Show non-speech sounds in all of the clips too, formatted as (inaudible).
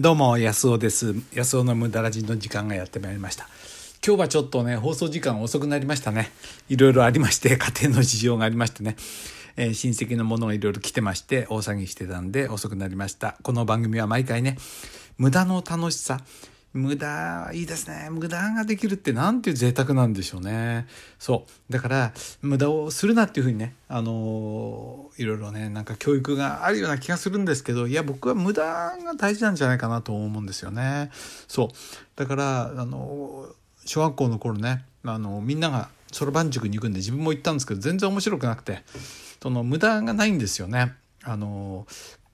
どうも安尾です。安尾の無駄ラジの時間がやってまいりました。今日はちょっとね放送時間遅くなりましたね。いろいろありまして家庭の事情がありましてね、えー、親戚のものがいろいろ来てまして大騒ぎしてたんで遅くなりました。この番組は毎回ね無駄の楽しさ無駄いいですね。無駄ができるって何ていう贅沢なんでしょうね。そう。だから無駄をするなっていうふうにねあのいろいろねなんか教育があるような気がするんですけどいや僕は無駄が大事なんじゃないかなと思うんですよね。そう。だからあの小学校の頃ねあのみんながそろばん塾に行くんで自分も行ったんですけど全然面白くなくてその無駄がないんですよね。あの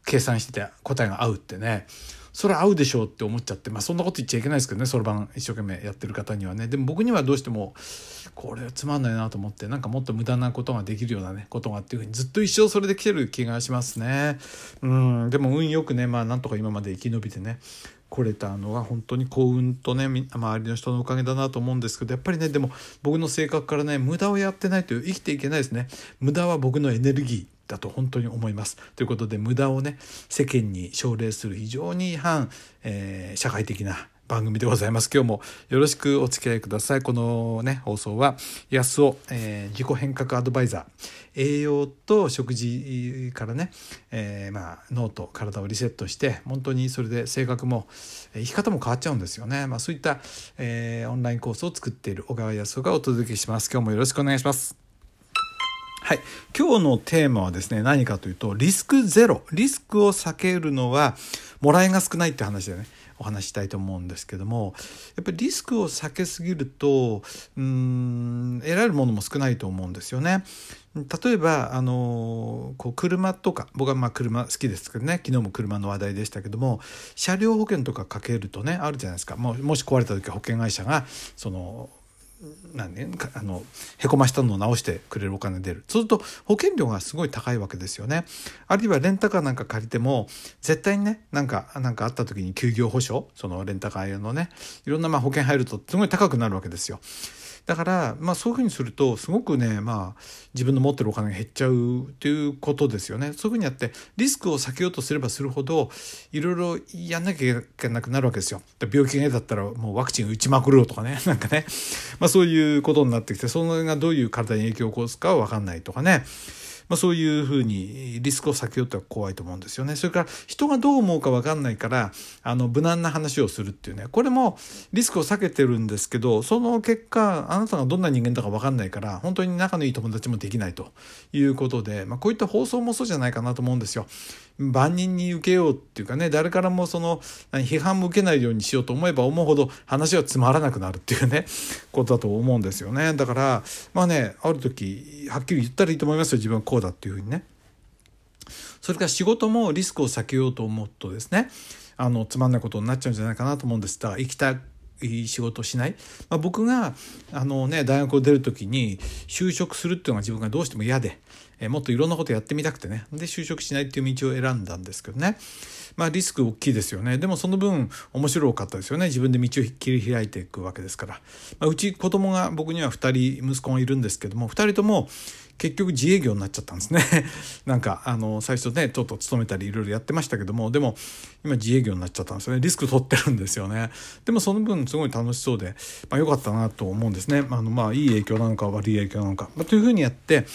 計算してて答えが合うってね。それ合うでしょうって思っちゃってまあそんなこと言っちゃいけないですけどね。そろばん一生懸命やってる方にはね。でも僕にはどうしてもこれつまんないなと思ってなんかもっと無駄なことができるようなねことがっていうふうにずっと一生それで来てる気がしますね。うん。でも運よくねまあなんとか今まで生き延びてね来れたのは本当に幸運とね周りの人のおかげだなと思うんですけどやっぱりねでも僕の性格からね無駄をやってないという生きていけないですね無駄は僕のエネルギーだと本当に思います。ということで無駄をね世間に奨励する非常に反、えー、社会的な番組でございます。今日もよろしくお付き合いください。このね、放送は安尾、えー、自己変革アドバイザー、栄養と食事からね、えー、まあ脳と体をリセットして、本当にそれで性格も生き方も変わっちゃうんですよね。まあそういった、えー、オンラインコースを作っている小川康夫がお届けします。今日もよろしくお願いします。はい。今日のテーマはですね、何かというと、リスクゼロ。リスクを避けるのは、もらいが少ないって話でね、お話したいと思うんですけども、やっぱりリスクを避けすぎると、うん、得られるものも少ないと思うんですよね。例えば、あの、こう、車とか、僕はまあ車好きですけどね、昨日も車の話題でしたけども、車両保険とかかけるとね、あるじゃないですか。ももし壊れた時は保険会社が、その、何ね、あのへこましたのを直してくれるお金出る。そうすると保険料がすごい高いわけですよね。あるいはレンタカーなんか借りても絶対にねなんかなんかあった時に休業保証そのレンタカー用のねいろんなまあ保険入るとすごい高くなるわけですよ。だから、まあ、そういうふうにするとすごくね、まあ、自分の持ってるお金が減っちゃうということですよね。そういうふうにやってリスクを避けようとすればするほどいろいろやんなきゃいけなくなるわけですよ。病気が嫌だったらもうワクチン打ちまくろうとかね (laughs) なんかね、まあ、そういうことになってきてそれがどういう体に影響を起こすかは分かんないとかね。まあ、そういうふうにリスクを避けようって怖いと思うんですよね。それから人がどう思うか分かんないからあの無難な話をするっていうねこれもリスクを避けてるんですけどその結果あなたがどんな人間だか分かんないから本当に仲のいい友達もできないということで、まあ、こういった放送もそうじゃないかなと思うんですよ。万人に受けようっていうかね誰からもその批判も受けないようにしようと思えば思うほど話はつまらなくなるっていうねことだと思うんですよねだからまあねある時はっきり言ったらいいと思いますよ自分はこうだっていうふうにね。それから仕事もリスクを避けようと思うとですねあのつまんないことになっちゃうんじゃないかなと思うんです。が行きたい仕事をしない、まあ、僕があの、ね、大学を出る時に就職するっていうのが自分がどうしても嫌でえもっといろんなことやってみたくてね。で就職しないっていう道を選んだんですけどね。まあリスク大きいですよね。でもその分面白かったですよね。自分で道を切り開いていくわけですから、まあ、うち子供が僕には2人息子がいるんですけども2人とも結局自営業になっちゃったんですね。(laughs) なんかあの最初ねちょっと勤めたりいろいろやってましたけどもでも今自営業になっちゃったんですよね。リスク取ってるんですよね。でもその分すごい楽しそうで、まあ、かったなと思うんですね。あのまあいい影響なのか悪い影響なのか、まあ、というふうにやって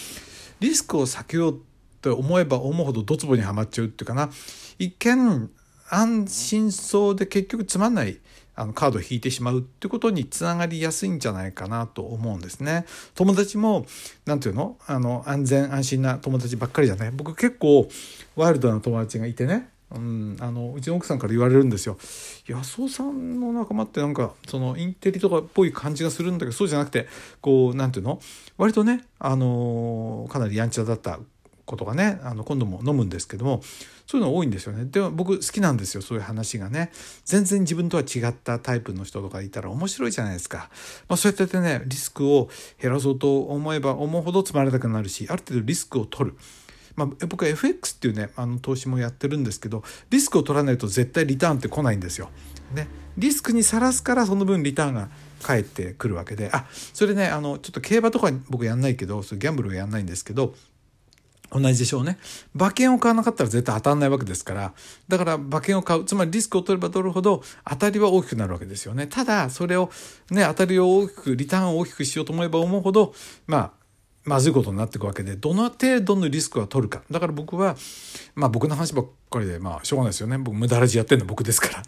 リスクを避けようって思えば思うほどドツボにはまっちゃうっていうかな。一見安心そうで結局つまんないあのカードを引いてしまうってことにつながりやすいんじゃないかなと思うんですね。友達も何て言うの？あの安全安心な友達ばっかりじゃない？僕結構ワイルドな友達がいてね。うん、あのうちの奥さんから言われるんですよ「安尾さんの仲間ってなんかそのインテリとかっぽい感じがするんだけどそうじゃなくてこうなんていうの？割とね、あのかなりやんちゃだったことがねあの今度も飲むんですけどもそういうの多いんですよね。でも僕好きなんですよそういう話がね。全然自分とは違ったタイプの人とかいたら面白いじゃないですか、まあ、そうやってねリスクを減らそうと思えば思うほどつまらなくなるしある程度リスクを取る。まあ、僕は FX っていうねあの投資もやってるんですけどリスクを取らないと絶対リターンって来ないんですよ。ね、リスクにさらすからその分リターンが返ってくるわけで。あそれねあのちょっと競馬とか僕やんないけどそギャンブルはやんないんですけど同じでしょうね。馬券を買わなかったら絶対当たんないわけですから、だから馬券を買う、つまりリスクを取れば取るほど当たりは大きくなるわけですよね。ただ、それをね、当たりを大きく、リターンを大きくしようと思えば思うほど、まあ、まずいことになっていくわけで、どの程度のリスクは取るか。だから僕は、まあ僕の話ばっかりで、まあしょうがないですよね。僕無駄ラジやってんの僕ですから。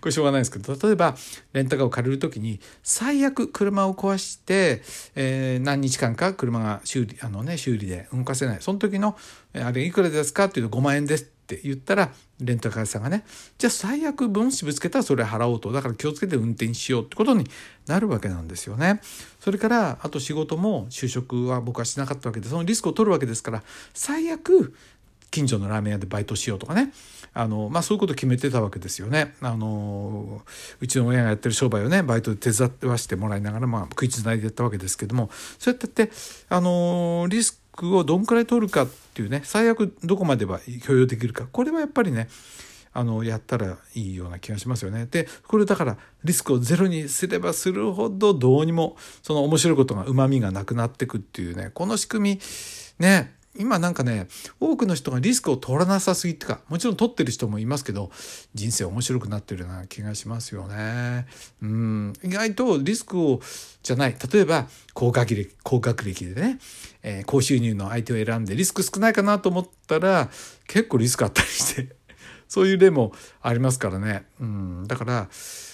これしょうがないですけど例えばレンタカーを借りる時に最悪車を壊して、えー、何日間か車が修理あの、ね、修理で動かせないその時のあれいくらですかっていうと5万円ですって言ったらレンタカー屋さんがねじゃあ最悪分子ぶつけたらそれ払おうとだから気をつけて運転しようってことになるわけなんですよね。それからあと仕事も就職は僕はしなかったわけでそのリスクを取るわけですから最悪近所のラーメン屋でバイトしようとかねあの、まあ、そういうこと決めてたわけですよね。あのうちの親がやってる商売をねバイトで手伝わせてもらいながら、まあ、食いつないでやったわけですけどもそうやってってあのリスクをどんくらい取るかっていうね最悪どこまでは許容できるかこれはやっぱりねあのやったらいいような気がしますよね。でこれだからリスクをゼロにすればするほどどうにもその面白いことがうまみがなくなってくっていうねこの仕組みね今なんかね多くの人がリスクを取らなさすぎってかもちろん取ってる人もいますけど人生面白くなってるような気がしますよね。うん意外とリスクをじゃない例えば高学歴高学歴でね、えー、高収入の相手を選んでリスク少ないかなと思ったら結構リスクあったりして (laughs) そういう例もありますからね。うんだから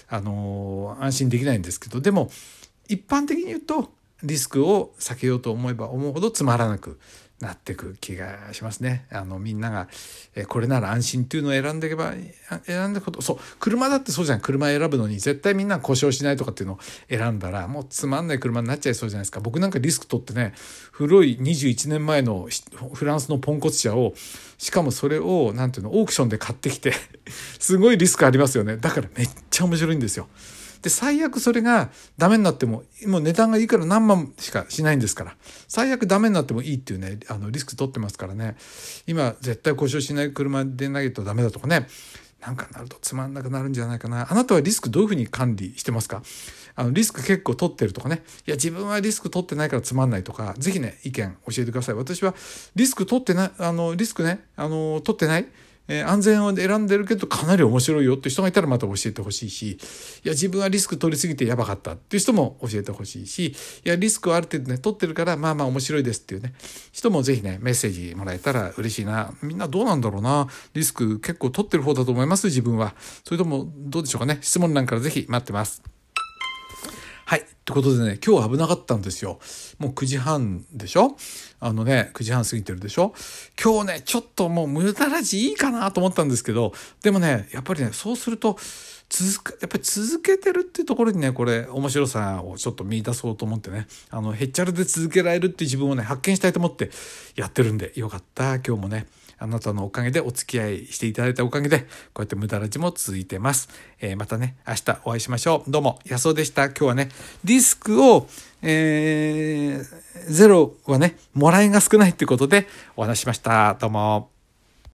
あのー、安心できないんですけどでも一般的に言うとリスクを避けようと思えば思うほどつまらなくなってく気がしますね。あのみんながえこれなら安心っていうのを選んでいけば選んだことそう車だってそうじゃん車選ぶのに絶対みんな故障しないとかっていうのを選んだらもうつまんない車になっちゃいそうじゃないですか僕なんかリスク取ってね古い21年前のフランスのポンコツ車をしかもそれを何ていうのオークションで買ってきてすごいリスクありますよねだからめっちゃ面白いんですよ。で、最悪それがダメになっても、もう値段がいいから何万しかしないんですから、最悪ダメになってもいいっていうね、あの、リスク取ってますからね、今絶対故障しない車で投げるとダメだとかね、なんかなるとつまんなくなるんじゃないかな。あなたはリスクどういうふうに管理してますか？あの、リスク結構取ってるとかね。いや、自分はリスク取ってないからつまんないとか、ぜひね、意見教えてください。私はリスク取ってない、あの、リスクね、あの、取ってない。えー、安全を選んでるけどかなり面白いよって人がいたらまた教えてほしいし、いや、自分はリスク取りすぎてやばかったっていう人も教えてほしいし、いや、リスクをある程度ね、取ってるからまあまあ面白いですっていうね、人もぜひね、メッセージもらえたら嬉しいな。みんなどうなんだろうな。リスク結構取ってる方だと思います、自分は。それともどうでしょうかね。質問欄からぜひ待ってます。はい。ということでね、今日危なかったんですよ。もう9時半でしょ？あのね、9時半過ぎてるでしょ？今日ね、ちょっともう無駄ラジいいかなと思ったんですけど、でもね、やっぱりね、そうすると、続く、やっぱり続けてるっていうところにね、これ、面白さをちょっと見出そうと思ってね、あの、へっちゃらで続けられるっていう自分をね、発見したいと思ってやってるんで、よかった。今日もね、あなたのおかげでお付き合いしていただいたおかげで、こうやって無駄ラジも続いてます。えー、またね、明日お会いしましょう。どうも、安尾でした。今日はね、リスクを、えー、ゼロはね、もらいが少ないってことでお話しました。どうも。